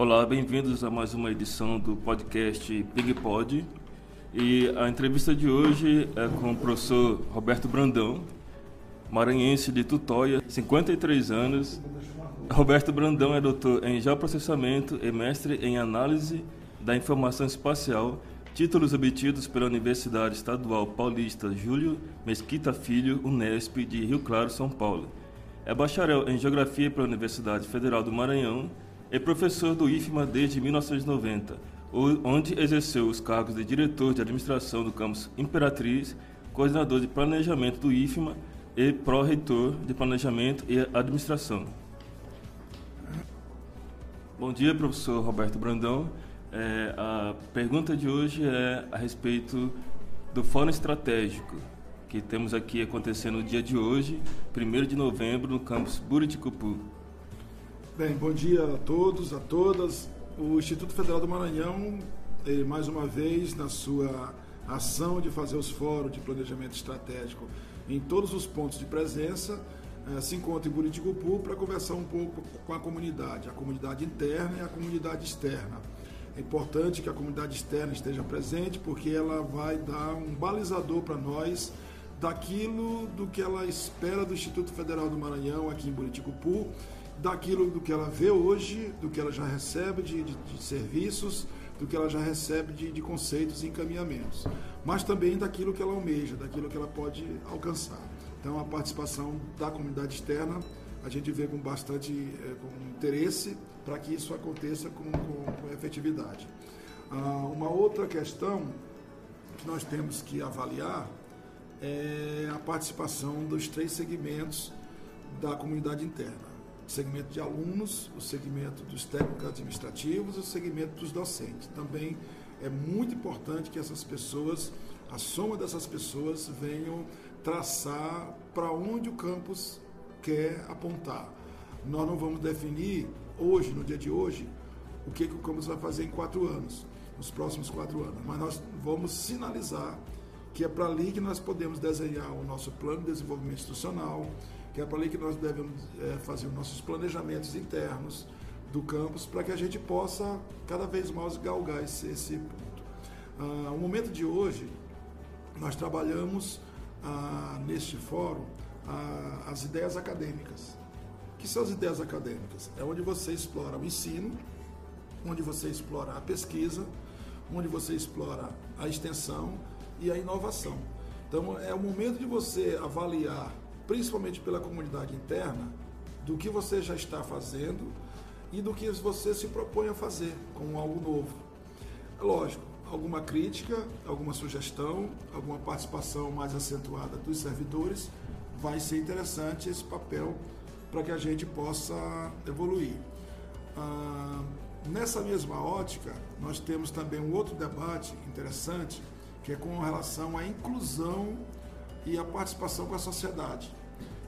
Olá, bem-vindos a mais uma edição do podcast PigPod. E a entrevista de hoje é com o professor Roberto Brandão, maranhense de Tutóia, 53 anos. Roberto Brandão é doutor em geoprocessamento e mestre em análise da informação espacial, títulos obtidos pela Universidade Estadual Paulista Júlio Mesquita Filho, Unesp, de Rio Claro, São Paulo. É bacharel em geografia pela Universidade Federal do Maranhão e professor do IFMA desde 1990, onde exerceu os cargos de diretor de administração do campus Imperatriz, coordenador de planejamento do IFMA e pró-reitor de planejamento e administração. Bom dia, professor Roberto Brandão. É, a pergunta de hoje é a respeito do Fórum Estratégico, que temos aqui acontecendo no dia de hoje, 1 de novembro, no campus Buriticupu. Bem, bom dia a todos, a todas. O Instituto Federal do Maranhão, mais uma vez, na sua ação de fazer os fóruns de planejamento estratégico em todos os pontos de presença, eh, se encontra em Buriticupu para conversar um pouco com a comunidade, a comunidade interna e a comunidade externa. É importante que a comunidade externa esteja presente porque ela vai dar um balizador para nós daquilo do que ela espera do Instituto Federal do Maranhão aqui em Buriticupu, daquilo do que ela vê hoje, do que ela já recebe de, de, de serviços, do que ela já recebe de, de conceitos e encaminhamentos, mas também daquilo que ela almeja, daquilo que ela pode alcançar. Então, a participação da comunidade externa a gente vê com bastante é, com interesse para que isso aconteça com, com, com efetividade. Ah, uma outra questão que nós temos que avaliar é a participação dos três segmentos da comunidade interna. O segmento de alunos, o segmento dos técnicos administrativos o segmento dos docentes. Também é muito importante que essas pessoas, a soma dessas pessoas, venham traçar para onde o campus quer apontar. Nós não vamos definir hoje, no dia de hoje, o que, que o campus vai fazer em quatro anos, nos próximos quatro anos, mas nós vamos sinalizar que é para ali que nós podemos desenhar o nosso plano de desenvolvimento institucional, é para ali que nós devemos é, fazer os nossos planejamentos internos do campus, para que a gente possa cada vez mais galgar esse, esse ponto. Ah, o momento de hoje, nós trabalhamos ah, neste fórum ah, as ideias acadêmicas. O que são as ideias acadêmicas? É onde você explora o ensino, onde você explora a pesquisa, onde você explora a extensão e a inovação. Então, é o momento de você avaliar, principalmente pela comunidade interna, do que você já está fazendo e do que você se propõe a fazer com algo novo. É lógico, alguma crítica, alguma sugestão, alguma participação mais acentuada dos servidores, vai ser interessante esse papel para que a gente possa evoluir. Ah, nessa mesma ótica, nós temos também um outro debate interessante que é com relação à inclusão e a participação com a sociedade.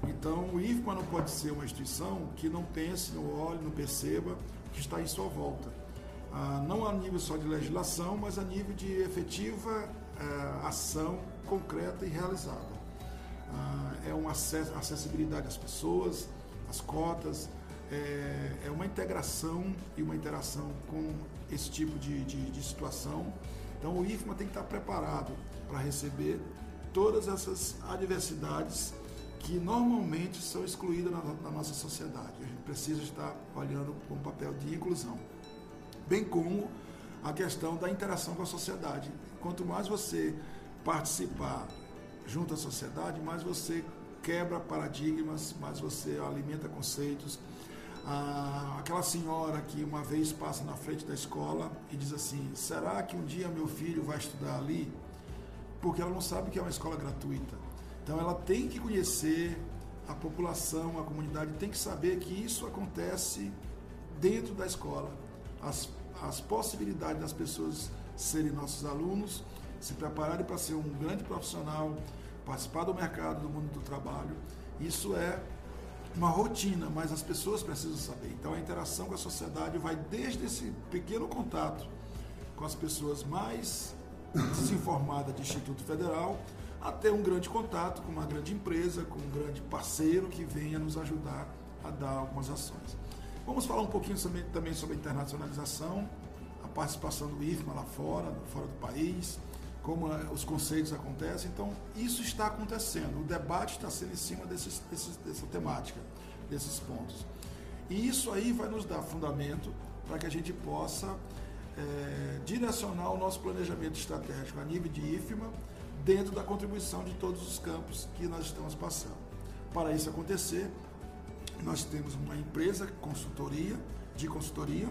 Então, o IFMA não pode ser uma instituição que não pense, não olhe, não perceba que está em sua volta. Ah, não a nível só de legislação, mas a nível de efetiva eh, ação concreta e realizada. Ah, é uma acessibilidade às pessoas, às cotas, é, é uma integração e uma interação com esse tipo de, de, de situação então o IFMA tem que estar preparado para receber todas essas adversidades que normalmente são excluídas na, na, nossa sociedade. A gente precisa estar olhando com um papel de inclusão, bem como a questão da interação com a sociedade. Quanto mais você participar junto à sociedade, mais você quebra paradigmas, mais você alimenta conceitos, ah, aquela senhora que uma vez passa na frente da escola e diz assim: será que um dia meu filho vai estudar ali? Porque ela não sabe que é uma escola gratuita. Então ela tem que conhecer a população, a comunidade tem que saber que isso acontece dentro da escola. As, as possibilidades das pessoas serem nossos alunos, se prepararem para ser um grande profissional, participar do mercado, do mundo do trabalho, isso é uma rotina, mas as pessoas precisam saber. Então a interação com a sociedade vai desde esse pequeno contato com as pessoas mais desinformadas de Instituto Federal até um grande contato com uma grande empresa, com um grande parceiro que venha nos ajudar a dar algumas ações. Vamos falar um pouquinho também sobre a internacionalização, a participação do IFMA lá fora, fora do país, como eh, os conceitos acontecem. Então, isso está acontecendo. O debate está sendo em cima desses, desses, dessa temática, desses pontos. E isso aí vai nos dar fundamento para que a gente possa é, direcionar o nosso planejamento estratégico a nível de IFMA dentro da contribuição de todos os campos que nós estamos passando. Para isso acontecer, nós temos uma empresa consultoria, de consultoria,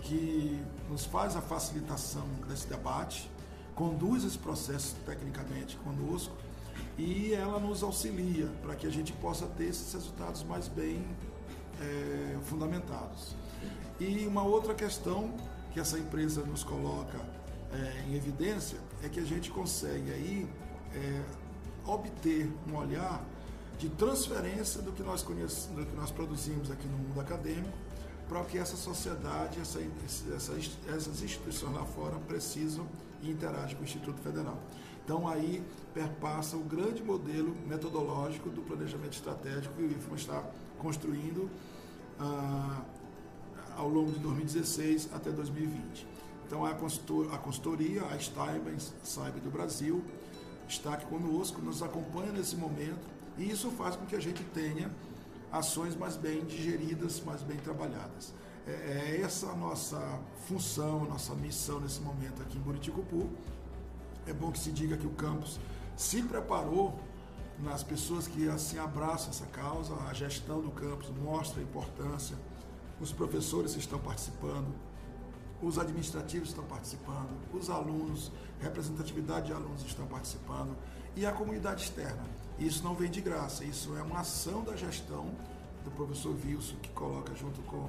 que nos faz a facilitação desse debate, conduz esse processo tecnicamente conosco e ela nos auxilia para que a gente possa ter esses resultados mais bem é, fundamentados. E uma outra questão que essa empresa nos coloca é, em evidência é que a gente consegue aí é, obter um olhar de transferência do que nós conhecemos, do que nós produzimos aqui no mundo acadêmico para o que essa sociedade, essa, essa, essas instituições lá fora precisam e interagem com o Instituto Federal. Então aí perpassa o grande modelo metodológico do planejamento estratégico que o IFMA está construindo ah, ao longo de 2016 até 2020. Então a, consultoria, a Steinbein Cyber do Brasil, está aqui conosco, nos acompanha nesse momento e isso faz com que a gente tenha ações mais bem digeridas, mais bem trabalhadas. É, é essa a nossa função, nossa missão nesse momento aqui em Buriticupu. É bom que se diga que o campus se preparou nas pessoas que assim abraçam essa causa, a gestão do campus mostra a importância, os professores estão participando, os administrativos estão participando, os alunos, representatividade de alunos estão participando e a comunidade externa. Isso não vem de graça, isso é uma ação da gestão do professor Wilson, que coloca junto com,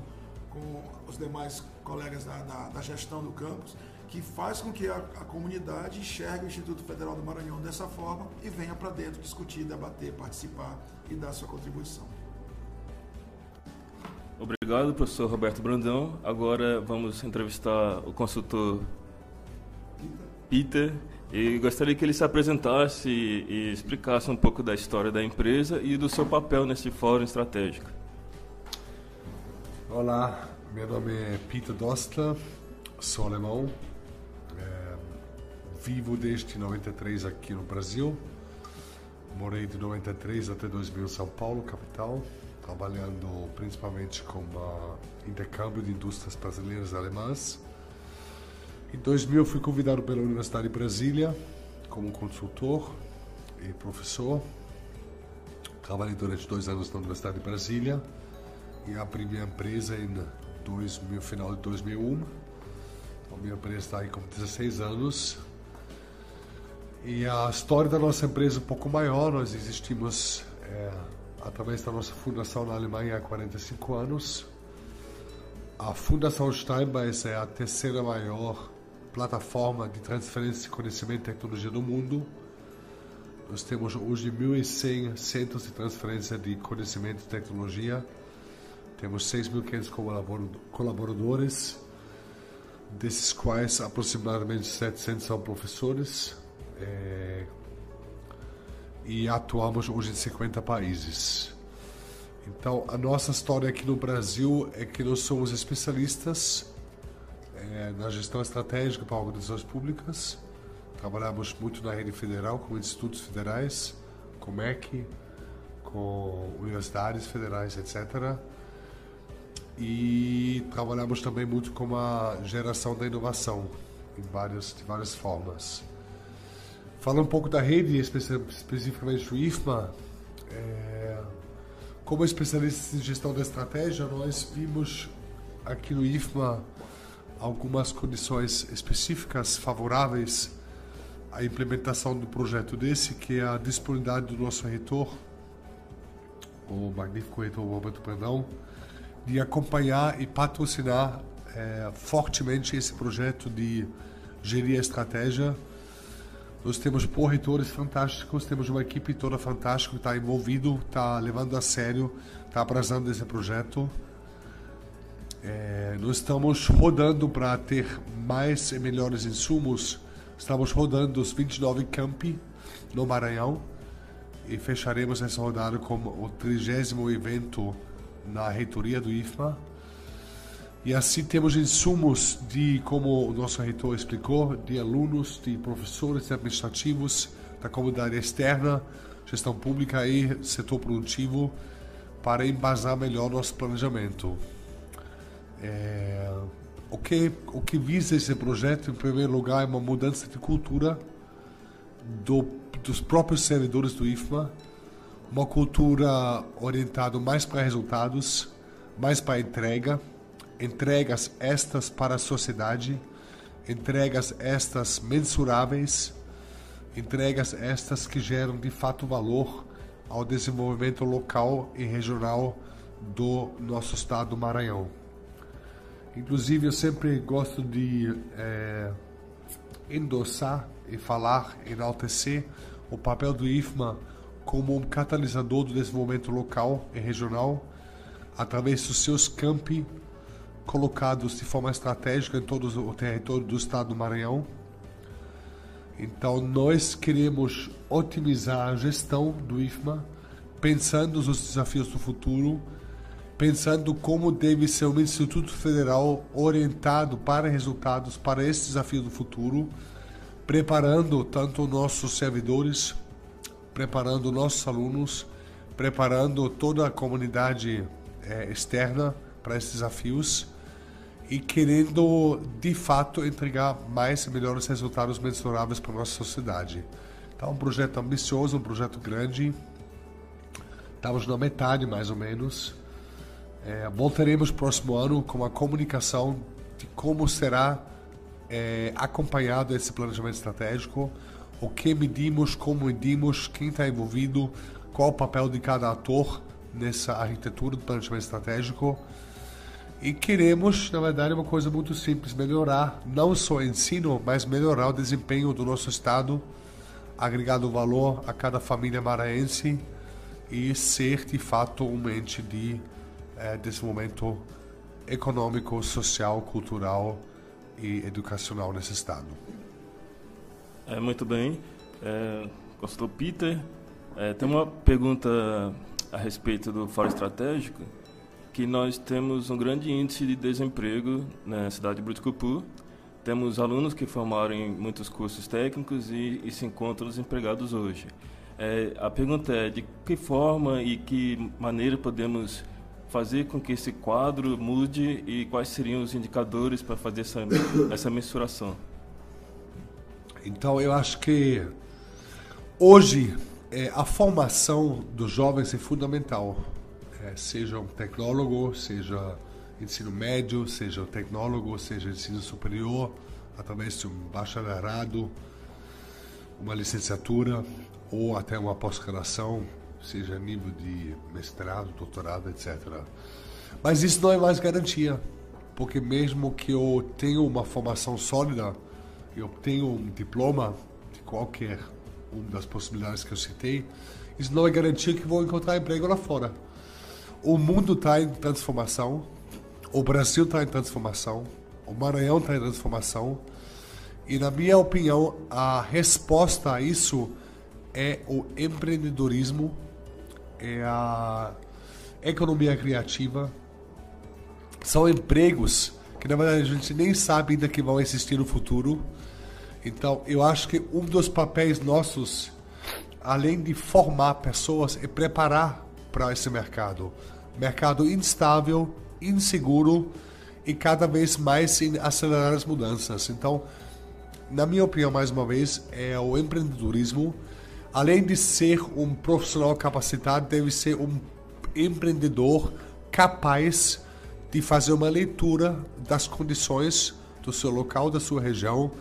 com os demais colegas da, da, da gestão do campus, que faz com que a, a, comunidade enxergue o Instituto Federal do Maranhão dessa forma e venha para dentro discutir, debater, participar e dar sua contribuição. Obrigado, professor Roberto Brandão. Agora vamos entrevistar o consultor Peter. E gostaria que ele se apresentasse e explicasse um pouco da história da empresa e do seu papel nesse fórum estratégico. Olá, meu nome é Peter Dostler, sou alemão, é, vivo desde 93 aqui no Brasil, morei de 93 até 2000 em São Paulo, capital trabalhando principalmente com intercâmbio de indústrias brasileiras e alemãs. Em 2000 fui convidado pela Universidade de Brasília como consultor e professor. Trabalhei durante dois anos na Universidade de Brasília e abri minha empresa em 2000, final de 2001. Então, minha empresa está aí com 16 anos. E a história da nossa empresa é um pouco maior. Nós existimos é, através da nossa fundação na Alemanha há 45 anos. A Fundação Steinbeis é a terceira maior plataforma de transferência de conhecimento e tecnologia do mundo. Nós temos hoje 1.100 centros de transferência de conhecimento e tecnologia. Temos 6.500 colaboradores, desses quais aproximadamente 700 são professores. É, e atuamos hoje em 50 países. Então, a nossa história aqui no Brasil é que nós somos especialistas é, na gestão estratégica para organizações públicas. Trabalhamos muito na rede federal, com institutos federais, com MEC, com universidades federais, etc. E trabalhamos também muito com a geração da inovação, em várias, de várias formas. Falando um pouco da rede, especificamente do IFMA, é, como especialistas em gestão da estratégia, nós vimos aqui no IFMA algumas condições específicas favoráveis à implementação do projeto desse, que é a disponibilidade do nosso reitor, o magnífico reitor Roberto Brandão, de acompanhar e patrocinar é, fortemente esse projeto de gerir a estratégia nós temos corretores fantásticos, temos uma equipe toda fantástica que está envolvido, está levando a sério, está abraçando esse projeto. É, nós estamos rodando para ter mais e melhores insumos. Estamos rodando os 29 campi no Maranhão e fecharemos essa rodada com o trigésimo evento na reitoria do IFMA. E assim temos insumos de, como o nosso reitor explicou, de alunos, de professores, de administrativos, da comunidade externa, gestão pública e setor produtivo, para embasar melhor nosso planejamento. É, o, que, o que visa esse projeto, em primeiro lugar, é uma mudança de cultura do, dos próprios servidores do IFMA, uma cultura orientada mais para resultados, mais para entrega, entregas estas para a sociedade, entregas estas mensuráveis, entregas estas que geram de fato valor ao desenvolvimento local e regional do nosso estado do Maranhão. Inclusive, eu sempre gosto de é, endossar e falar, enaltecer o papel do IFMA como um catalisador do desenvolvimento local e regional através dos seus campi colocados de forma estratégica em todo o território do estado do Maranhão. Então, nós queremos otimizar a gestão do IFMA, pensando nos desafios do futuro, pensando como deve ser um Instituto Federal orientado para resultados para esse desafio do futuro, preparando tanto nossos servidores, preparando nossos alunos, preparando toda a comunidade é, externa para esses desafios e querendo de fato entregar mais e melhores resultados mensuráveis para a nossa sociedade. Então, um projeto ambicioso, um projeto grande. Estamos na metade, mais ou menos. É, voltaremos próximo ano com a comunicação de como será é, acompanhado esse planejamento estratégico, o que medimos, como medimos, quem está envolvido, qual o papel de cada ator nessa arquitetura do planejamento estratégico e queremos, na verdade, uma coisa muito simples: melhorar não só o ensino, mas melhorar o desempenho do nosso Estado, agregado valor a cada família maranhense e ser de fato um ente de é, desenvolvimento econômico, social, cultural e educacional nesse Estado. É, muito bem. É, Peter? É, tem uma pergunta a respeito do Fórum Estratégico que nós temos um grande índice de desemprego na cidade de Brutucupu. Temos alunos que formaram em muitos cursos técnicos e, e se encontram desempregados hoje. É, a pergunta é de que forma e que maneira podemos fazer com que esse quadro mude e quais seriam os indicadores para fazer essa, essa mensuração? Então, eu acho que hoje é, a formação dos jovens é fundamental é, seja um tecnólogo, seja ensino médio, seja um tecnólogo, seja ensino superior, através de um bacharelado, uma licenciatura ou até uma pós-graduação, seja nível de mestrado, doutorado, etc. Mas isso não é mais garantia, porque mesmo que eu tenha uma formação sólida, eu tenho um diploma de qualquer uma das possibilidades que eu citei, isso não é garantia que vou encontrar emprego lá fora o mundo está em transformação, o Brasil está em transformação, o Maranhão está em transformação, e na minha opinião, a resposta a isso é o empreendedorismo, é a economia criativa, são empregos que na verdade a gente nem sabe ainda que vão existir no futuro. Então, eu acho que um dos papéis nossos, além de formar pessoas, é preparar para esse mercado mercado instável, inseguro e cada vez mais em acelerar as mudanças. Então, na minha opinião, mais uma vez, é o empreendedorismo, além de ser um profissional capacitado, deve ser um empreendedor capaz de fazer uma leitura das condições do seu local, da sua região,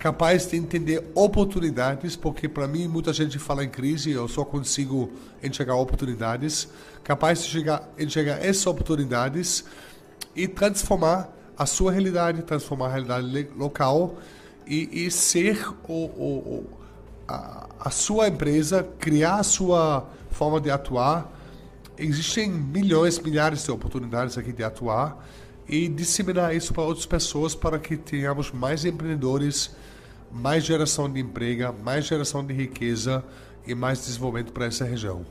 capaz de entender oportunidades, porque para mim muita gente fala em crise, eu só consigo enxergar oportunidades, capaz de enxergar essas oportunidades e transformar a sua realidade, transformar a realidade local e, e ser o, o, o a, a sua empresa, criar a sua forma de atuar. Existem milhões, milhares de oportunidades aqui de atuar e disseminar isso para outras pessoas para que tenhamos mais empreendedores, mais geração de emprego, mais geração de riqueza e mais desenvolvimento para essa região.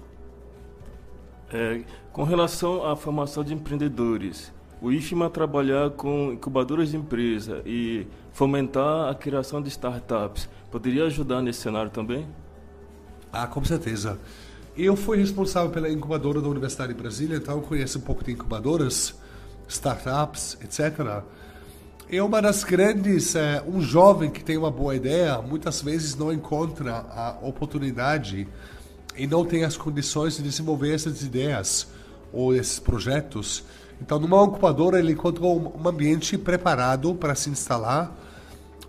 É, com relação à formação de empreendedores, o IFMA trabalhar com incubadoras de empresa e fomentar a criação de startups poderia ajudar nesse cenário também? Ah, com certeza. Eu fui responsável pela incubadora da Universidade de Brasília, então eu conheço um pouco de incubadoras, startups, etc. É uma das grandes. É, um jovem que tem uma boa ideia muitas vezes não encontra a oportunidade e não tem as condições de desenvolver essas ideias ou esses projetos. Então, numa incubadora, ele encontrou um ambiente preparado para se instalar,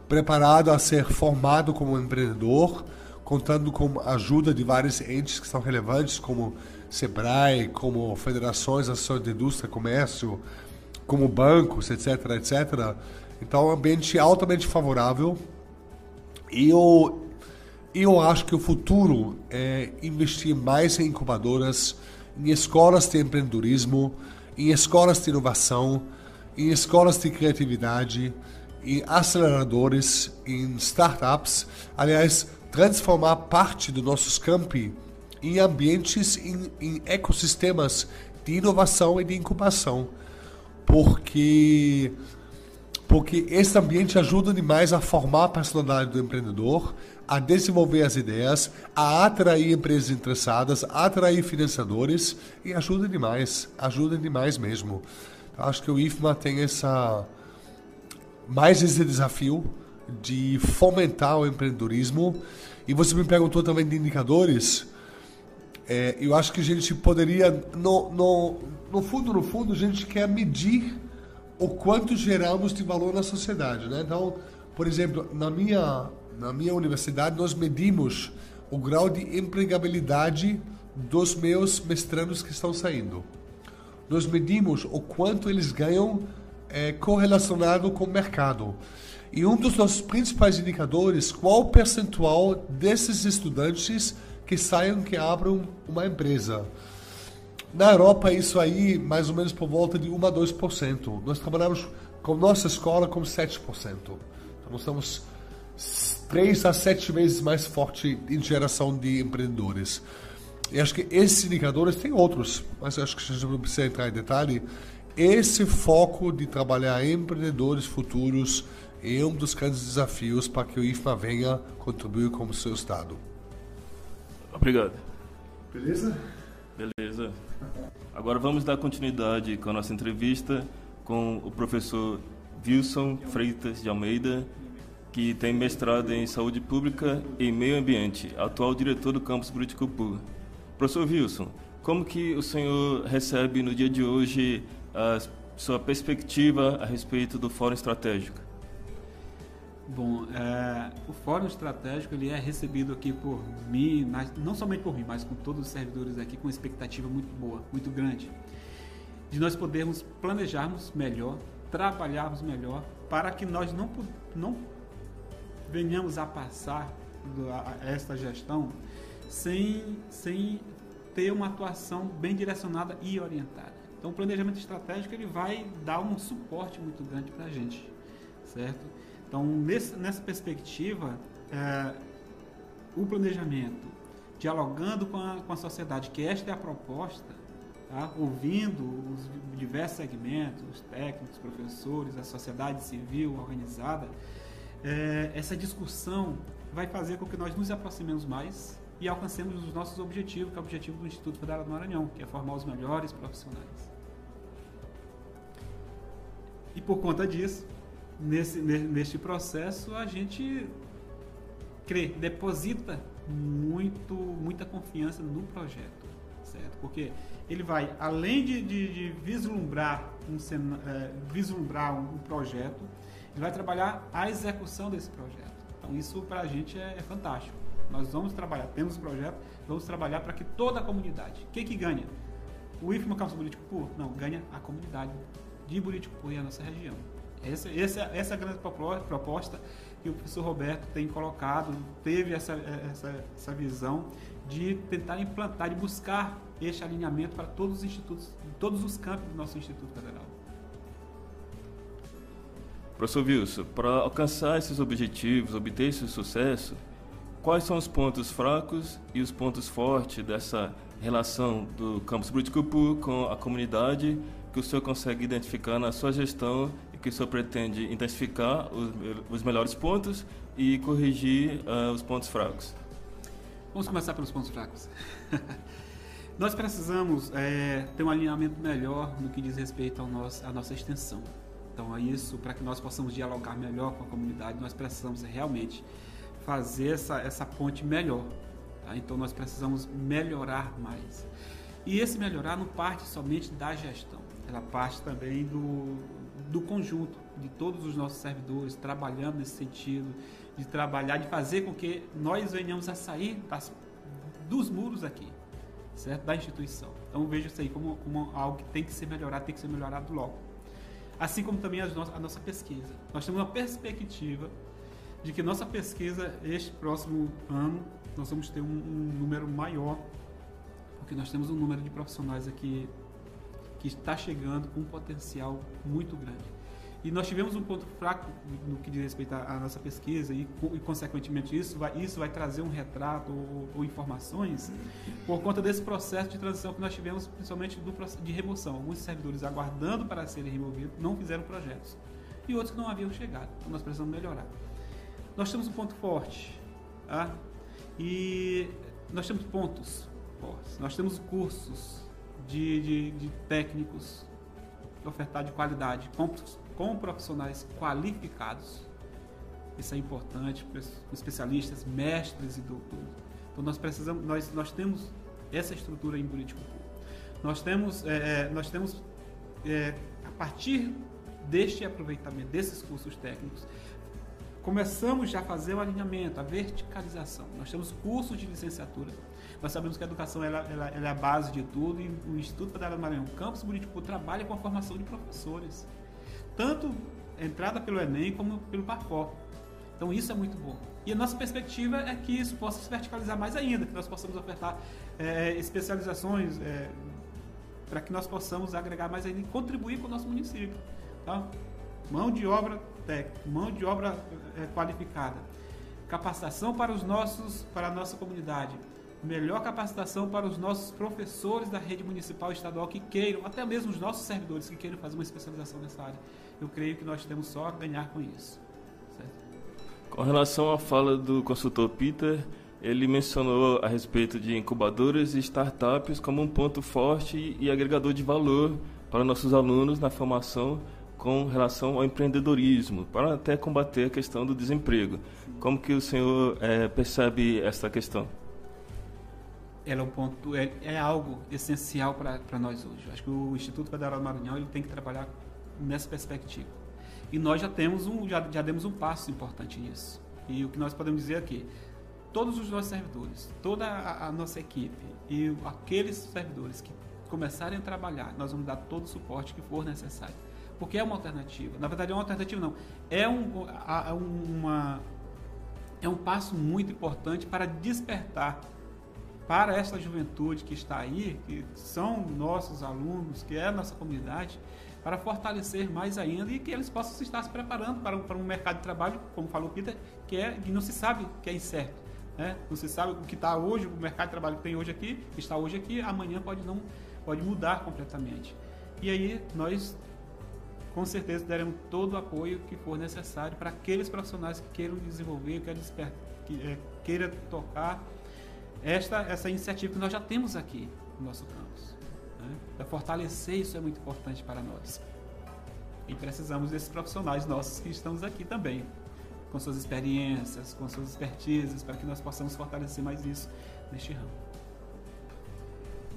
preparado a ser formado como empreendedor contando com a ajuda de vários entes que são relevantes, como SEBRAE, como federações, associações de indústria, comércio, como bancos, etc, etc. Então, um ambiente altamente favorável. E eu, eu acho que o futuro é investir mais em incubadoras, em escolas de empreendedorismo, em escolas de inovação, em escolas de criatividade, em aceleradores, em startups. Aliás, transformar parte dos nossos campi em ambientes, em, em ecossistemas de inovação e de incubação, porque porque esse ambiente ajuda demais a formar a personalidade do empreendedor, a desenvolver as ideias, a atrair empresas interessadas, a atrair financiadores e ajuda demais, ajuda demais mesmo. Eu acho que o IFMA tem essa mais esse desafio de fomentar o empreendedorismo. E você me perguntou também de indicadores. É, eu acho que a gente poderia, no, no, no fundo, no fundo, a gente quer medir o quanto geramos de valor na sociedade. Né? Então, por exemplo, na minha, na minha universidade, nós medimos o grau de empregabilidade dos meus mestrandos que estão saindo. Nós medimos o quanto eles ganham é, correlacionado com o mercado. E um dos nossos principais indicadores, qual o percentual desses estudantes que saiam, que abram uma empresa. Na Europa, isso aí, mais ou menos por volta de 1 a 2%. Nós trabalhamos com nossa escola com 7%. Então, nós estamos 3 a 7 vezes mais forte em geração de empreendedores. E acho que esses indicadores, tem outros, mas acho que a gente não precisa entrar em detalhe. Esse foco de trabalhar empreendedores futuros é um dos grandes desafios para que o IFMA venha contribuir como seu Estado. Obrigado. Beleza? Beleza. Agora vamos dar continuidade com a nossa entrevista com o professor Wilson Freitas de Almeida, que tem mestrado em Saúde Pública e Meio Ambiente, atual diretor do campus Buriticupu. Professor Wilson, como que o senhor recebe no dia de hoje a sua perspectiva a respeito do Fórum Estratégico? Bom, é, o Fórum Estratégico ele é recebido aqui por mim, não somente por mim, mas com todos os servidores aqui, com expectativa muito boa, muito grande, de nós podermos planejarmos melhor, trabalharmos melhor, para que nós não, não venhamos a passar esta gestão sem, sem ter uma atuação bem direcionada e orientada. Então, o planejamento estratégico ele vai dar um suporte muito grande para a gente, certo? Então, nesse, nessa perspectiva, é, o planejamento, dialogando com a, com a sociedade, que esta é a proposta, tá? ouvindo os diversos segmentos, os técnicos, professores, a sociedade civil organizada, é, essa discussão vai fazer com que nós nos aproximemos mais e alcancemos os nossos objetivos, que é o objetivo do Instituto Federal do Maranhão, que é formar os melhores profissionais. E por conta disso, nesse, neste processo a gente crê, deposita muito, muita confiança no projeto, certo? Porque ele vai, além de, de, de vislumbrar, um, é, vislumbrar um, um, projeto, ele vai trabalhar a execução desse projeto. Então isso para a gente é, é, fantástico. Nós vamos trabalhar, temos o projeto, vamos trabalhar para que toda a comunidade, quem que ganha? O IFMA Campus Pur? Não, ganha a comunidade de Buriticupu e a nossa região. Essa, essa, essa é a grande proposta que o professor Roberto tem colocado, teve essa, essa, essa visão de tentar implantar e buscar este alinhamento para todos os institutos, todos os campos do nosso Instituto Federal. Professor Wilson, para alcançar esses objetivos, obter esse sucesso, quais são os pontos fracos e os pontos fortes dessa relação do campus Bruticupu com a comunidade que o senhor consegue identificar na sua gestão que o senhor pretende intensificar os, os melhores pontos e corrigir uh, os pontos fracos? Vamos começar pelos pontos fracos. Nós precisamos é, ter um alinhamento melhor no que diz respeito ao nosso, à nossa extensão. Então, é isso, para que nós possamos dialogar melhor com a comunidade, nós precisamos realmente fazer essa, essa ponte melhor. Tá? Então, nós precisamos melhorar mais. E esse melhorar não parte somente da gestão, ela parte também do, do conjunto, de todos os nossos servidores trabalhando nesse sentido, de trabalhar, de fazer com que nós venhamos a sair das, dos muros aqui, certo? Da instituição. Então vejo isso aí como, como algo que tem que ser melhorado, tem que ser melhorado logo. Assim como também a nossa, a nossa pesquisa. Nós temos uma perspectiva de que nossa pesquisa, este próximo ano, nós vamos ter um, um número maior, porque nós temos um número de profissionais aqui que está chegando com um potencial muito grande. E nós tivemos um ponto fraco no que diz respeito à nossa pesquisa e, e consequentemente, isso vai, isso vai trazer um retrato ou, ou, informações por conta desse processo de transição que nós tivemos, principalmente do, de remoção. Alguns servidores aguardando para serem removidos não fizeram projetos e outros que não haviam chegado. Então, nós precisamos melhorar. Nós temos um ponto forte tá? e nós temos pontos fortes. Nós temos cursos de, de, de técnicos ofertar de qualidade com, com profissionais qualificados. Isso é importante, especialistas, mestres e doutores. Então nós precisamos, nós, nós temos essa estrutura em Buriticupu. Nós temos, é, é, nós temos é, a partir deste aproveitamento desses cursos técnicos, começamos já a fazer o alinhamento, a verticalização. Nós temos cursos de licenciatura nós sabemos que a educação ela, ela, ela é a base de tudo e o Instituto Federal do Maranhão, Campus Buriticu, trabalha com a formação de professores. Tanto entrada pelo Enem como pelo PAFOR. Então isso é muito bom. E a nossa perspectiva é que isso possa se verticalizar mais ainda, que nós possamos ofertar é, especializações é, para que nós possamos agregar mais ainda e contribuir com o nosso município. Tá? Mão de obra técnica, mão de obra é, qualificada, capacitação para os nossos, para a nossa comunidade, melhor capacitação para os nossos professores da rede municipal e estadual que queiram, até mesmo os nossos servidores que queiram fazer uma especialização nessa área. Eu creio que nós temos só a ganhar com isso. Certo? Com relação à fala do consultor Peter, ele mencionou a respeito de incubadoras e startups como um ponto forte e agregador de valor para nossos alunos na formação com relação ao empreendedorismo, para até combater a questão do desemprego. Como que o senhor é, percebe essa questão? ela é um ponto é, é algo essencial para nós hoje. Acho que o Instituto Federal do Maranhão ele tem que trabalhar nessa perspectiva. E nós já temos um já, já demos um passo importante nisso. E o que nós podemos dizer aqui, todos os nossos servidores, toda a, a nossa equipe e aqueles servidores que começarem a trabalhar, nós vamos dar todo o suporte que for necessário. Porque é uma alternativa. Na verdade, é uma alternativa não. É um, a, uma é um passo muito importante para despertar para essa juventude que está aí, que são nossos alunos, que é a nossa comunidade, para fortalecer mais ainda e que eles possam estar se preparando para um, para um mercado de trabalho, como falou o Peter, que, é, que não se sabe que é incerto. Né? Não se sabe o que está hoje, o mercado de trabalho que tem hoje aqui, está hoje aqui, amanhã pode, não, pode mudar completamente. E aí nós com certeza daremos todo o apoio que for necessário para aqueles profissionais que queiram desenvolver, que é, queiram tocar esta essa iniciativa que nós já temos aqui no nosso campus. Né? Fortalecer isso é muito importante para nós. E precisamos desses profissionais nossos que estamos aqui também, com suas experiências, com suas expertises, para que nós possamos fortalecer mais isso neste ramo.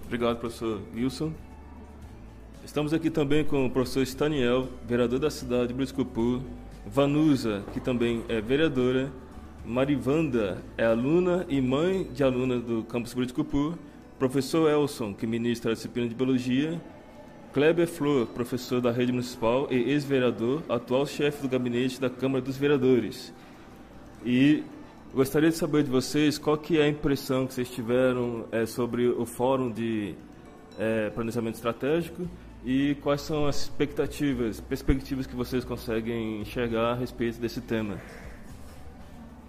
Obrigado, professor Wilson. Estamos aqui também com o professor Staniel, vereador da cidade de Briscopu, Vanusa, que também é vereadora, Marivanda é aluna e mãe de aluna do campus Buriticupu, professor Elson, que ministra a disciplina de Biologia, Kleber Flor, professor da rede municipal e ex-vereador, atual chefe do gabinete da Câmara dos Vereadores. E gostaria de saber de vocês qual que é a impressão que vocês tiveram é, sobre o Fórum de é, Planejamento Estratégico e quais são as expectativas, perspectivas que vocês conseguem enxergar a respeito desse tema.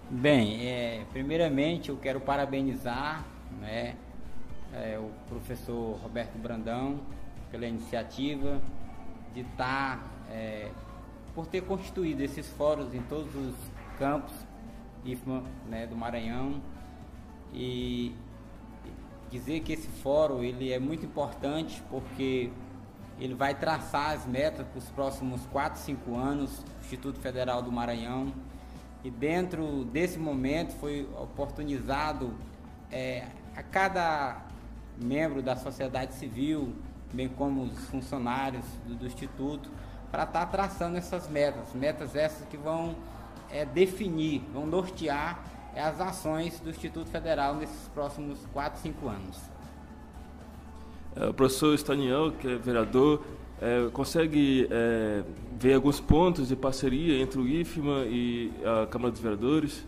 Bem, é, primeiramente eu quero parabenizar né, é, o professor Roberto Brandão pela iniciativa de estar, tá, é, por ter constituído esses fóruns em todos os campos IFMA né, do Maranhão e dizer que esse fórum ele é muito importante porque ele vai traçar as metas para os próximos 4, 5 anos Instituto Federal do Maranhão e dentro desse momento foi oportunizado é, a cada membro da sociedade civil, bem como os funcionários do, do Instituto, para estar tá traçando essas metas, metas essas que vão é, definir, vão nortear as ações do Instituto Federal nesses próximos 4, 5 anos. É, o professor Staniel, que é vereador, é, consegue é, ver alguns pontos de parceria entre o IFMA e a Câmara dos Vereadores?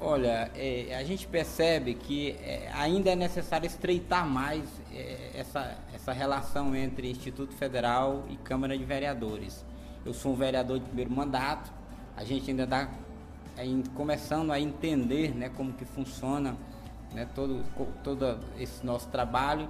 Olha, é, a gente percebe que é, ainda é necessário estreitar mais é, essa, essa relação entre Instituto Federal e Câmara de Vereadores. Eu sou um vereador de primeiro mandato, a gente ainda está começando a entender né, como que funciona né, todo, todo esse nosso trabalho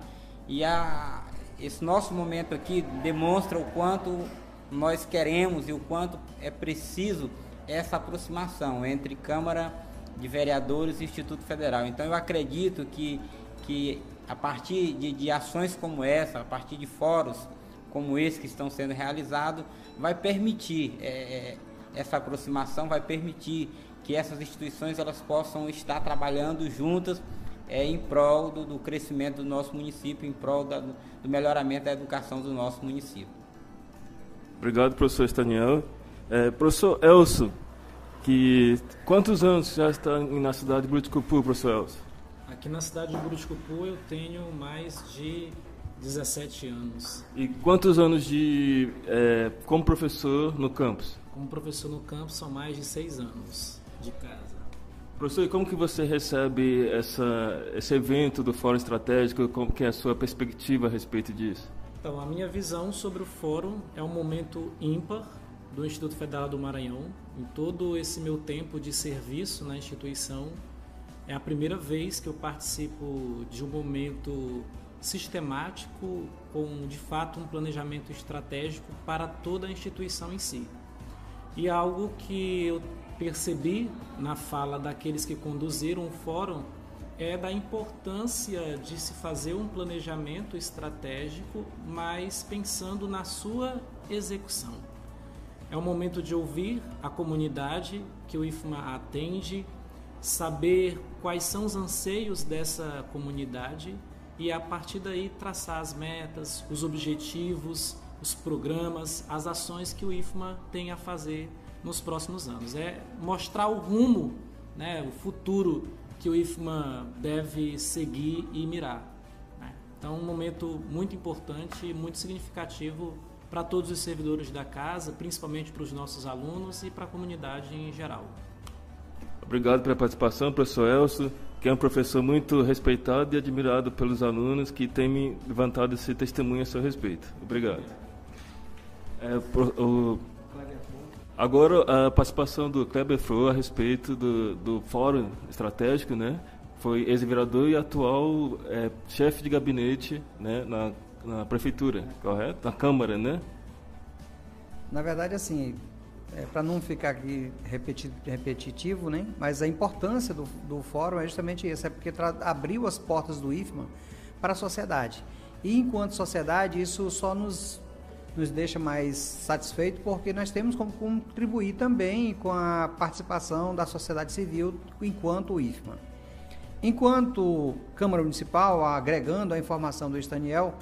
e a, esse nosso momento aqui demonstra o quanto nós queremos e o quanto é preciso essa aproximação entre Câmara de Vereadores e Instituto Federal. Então eu acredito que, que a partir de, de ações como essa, a partir de fóruns como esse que estão sendo realizados, vai permitir é, é essa aproximação, vai permitir que essas instituições elas possam estar trabalhando juntas é, em prol do, do, crescimento do nosso município, em prol da, do melhoramento da educação do nosso município. Obrigado, professor Staniel. É, professor Elso, que quantos anos já está na cidade de Buriticupu, professor Elso? Aqui na cidade de Buriticupu eu tenho mais de 17 anos. E quantos anos de é, como professor no campus? Como professor no campus são mais de seis anos de casa. Professor, como que você recebe essa, esse evento do Fórum Estratégico? Como que é a sua perspectiva a respeito disso? Então, a minha visão sobre o fórum é um momento ímpar do Instituto Federal do Maranhão. Em todo esse meu tempo de serviço na instituição, é a primeira vez que eu participo de um momento sistemático com, de fato, um planejamento estratégico para toda a instituição em si. E algo que eu percebi na fala daqueles que conduziram o fórum é da importância de se fazer um planejamento estratégico, mas pensando na sua execução. É o momento de ouvir a comunidade que o IFMA atende, saber quais são os anseios dessa comunidade e a partir daí traçar as metas, os objetivos, os programas, as ações que o IFMA tem a fazer nos próximos anos. É mostrar o rumo, né, o futuro que o IFMA deve seguir e mirar. Né? Então, um momento muito importante e muito significativo para todos os servidores da casa, principalmente para os nossos alunos e para a comunidade em geral. Obrigado pela participação, professor Elcio, que é um professor muito respeitado e admirado pelos alunos que tem me levantado esse testemunho a seu respeito. Obrigado. É, o, Agora, a participação do Kleber Fro a respeito do, do Fórum Estratégico, né? Foi ex-vereador e atual é, chefe de gabinete né, na, na prefeitura, correto? Na Câmara, né? Na verdade, assim, é, para não ficar aqui repeti repetitivo, né? mas a importância do, do fórum é justamente isso, é porque abriu as portas do IFMA para a sociedade. E enquanto sociedade, isso só nos nos deixa mais satisfeito porque nós temos como contribuir também com a participação da sociedade civil enquanto IFMA. Enquanto Câmara Municipal, agregando a informação do Estaniel,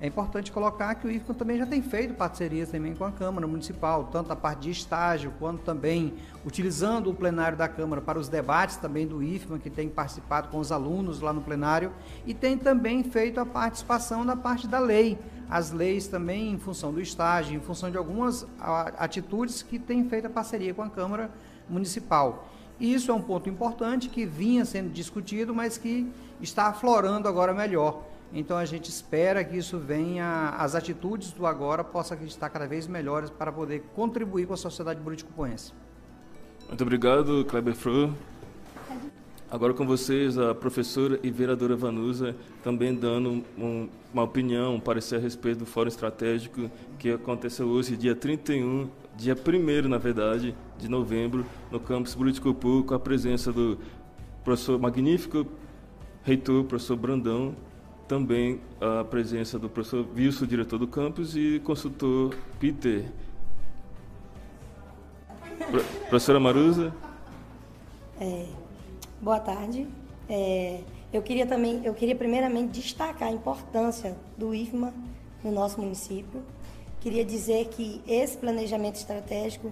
é importante colocar que o IFCAM também já tem feito parcerias também com a Câmara Municipal, tanto a parte de estágio, quanto também utilizando o plenário da Câmara para os debates também do IFMA, que tem participado com os alunos lá no plenário, e tem também feito a participação na parte da lei, as leis também em função do estágio, em função de algumas atitudes que tem feito a parceria com a Câmara Municipal. E isso é um ponto importante que vinha sendo discutido, mas que está aflorando agora melhor. Então a gente espera que isso venha, as atitudes do agora possam estar cada vez melhores para poder contribuir com a sociedade buriticupoense. Muito obrigado, Kleber Fro. Agora com vocês a professora e vereadora Vanusa também dando um, uma opinião, um parecer a respeito do Fórum Estratégico que aconteceu hoje, dia 31, dia 1 na verdade, de novembro, no campus Buriticupu, com a presença do professor magnífico reitor, professor Brandão, também a presença do professor Wilson, diretor do campus, e consultor Peter. Pro, professora Marusa? É, Boa tarde. É, eu queria também, eu queria primeiramente destacar a importância do IFMA no nosso município. Queria dizer que esse planejamento estratégico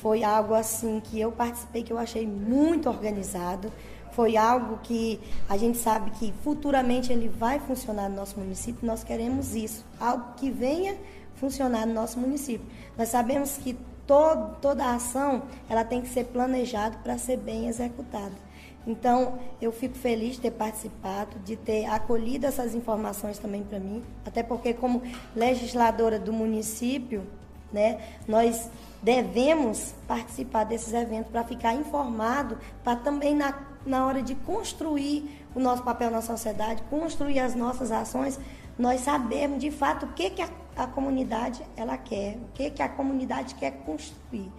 foi algo assim que eu participei que eu achei muito organizado. Foi algo que a gente sabe que futuramente ele vai funcionar no nosso município. Nós queremos isso, algo que venha funcionar no nosso município. Nós sabemos que todo, toda a ação ela tem que ser planejada para ser bem executada. Então, eu fico feliz de ter participado, de ter acolhido essas informações também para mim, até porque como legisladora do município, né, nós devemos participar desses eventos para ficar informado, para também na, na hora de construir o nosso papel na sociedade, construir as nossas ações, nós sabermos de fato o que, que a, a comunidade ela quer, o que, que a comunidade quer construir.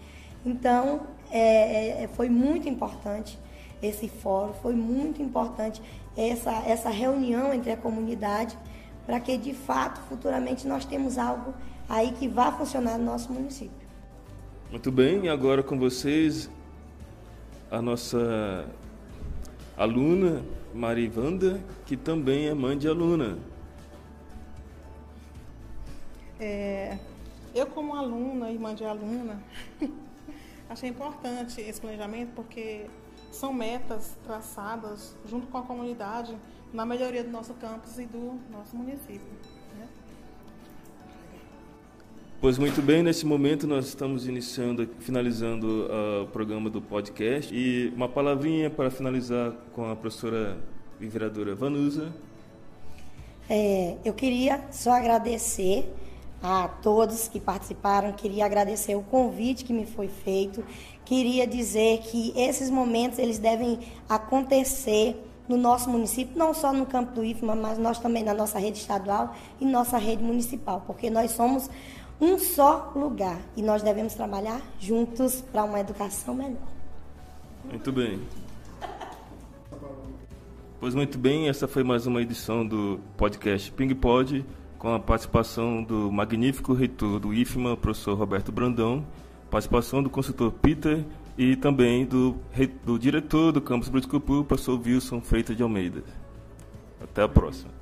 Então, é, é, foi muito importante esse fórum. Foi muito importante essa, essa reunião entre a comunidade para que, de fato, futuramente nós temos algo aí que vá funcionar no nosso município. Muito bem, e agora com vocês a nossa aluna Marivanda, que também é mãe de aluna. É, eu como aluna, irmã de aluna, achei importante esse planejamento porque são metas traçadas junto com a comunidade na melhoria do nosso campus e do nosso município. Né? Pois muito bem, nesse momento nós estamos iniciando, finalizando uh, o programa do podcast e uma palavrinha para finalizar com a professora e vereadora Vanusa. É, eu queria só agradecer a todos que participaram, queria agradecer o convite que me foi feito, queria dizer que esses momentos eles devem acontecer no nosso município, não só no campo do IFMA, mas nós também na nossa rede estadual e nossa rede municipal, porque nós somos um só lugar e nós devemos trabalhar juntos para uma educação melhor. Muito bem. Pois muito bem, essa foi mais uma edição do podcast Ping Pod, com a participação do magnífico reitor do IFMA, professor Roberto Brandão, participação do consultor Peter e também do, do diretor do campus Briticupu, professor Wilson Freitas de Almeida. Até a próxima.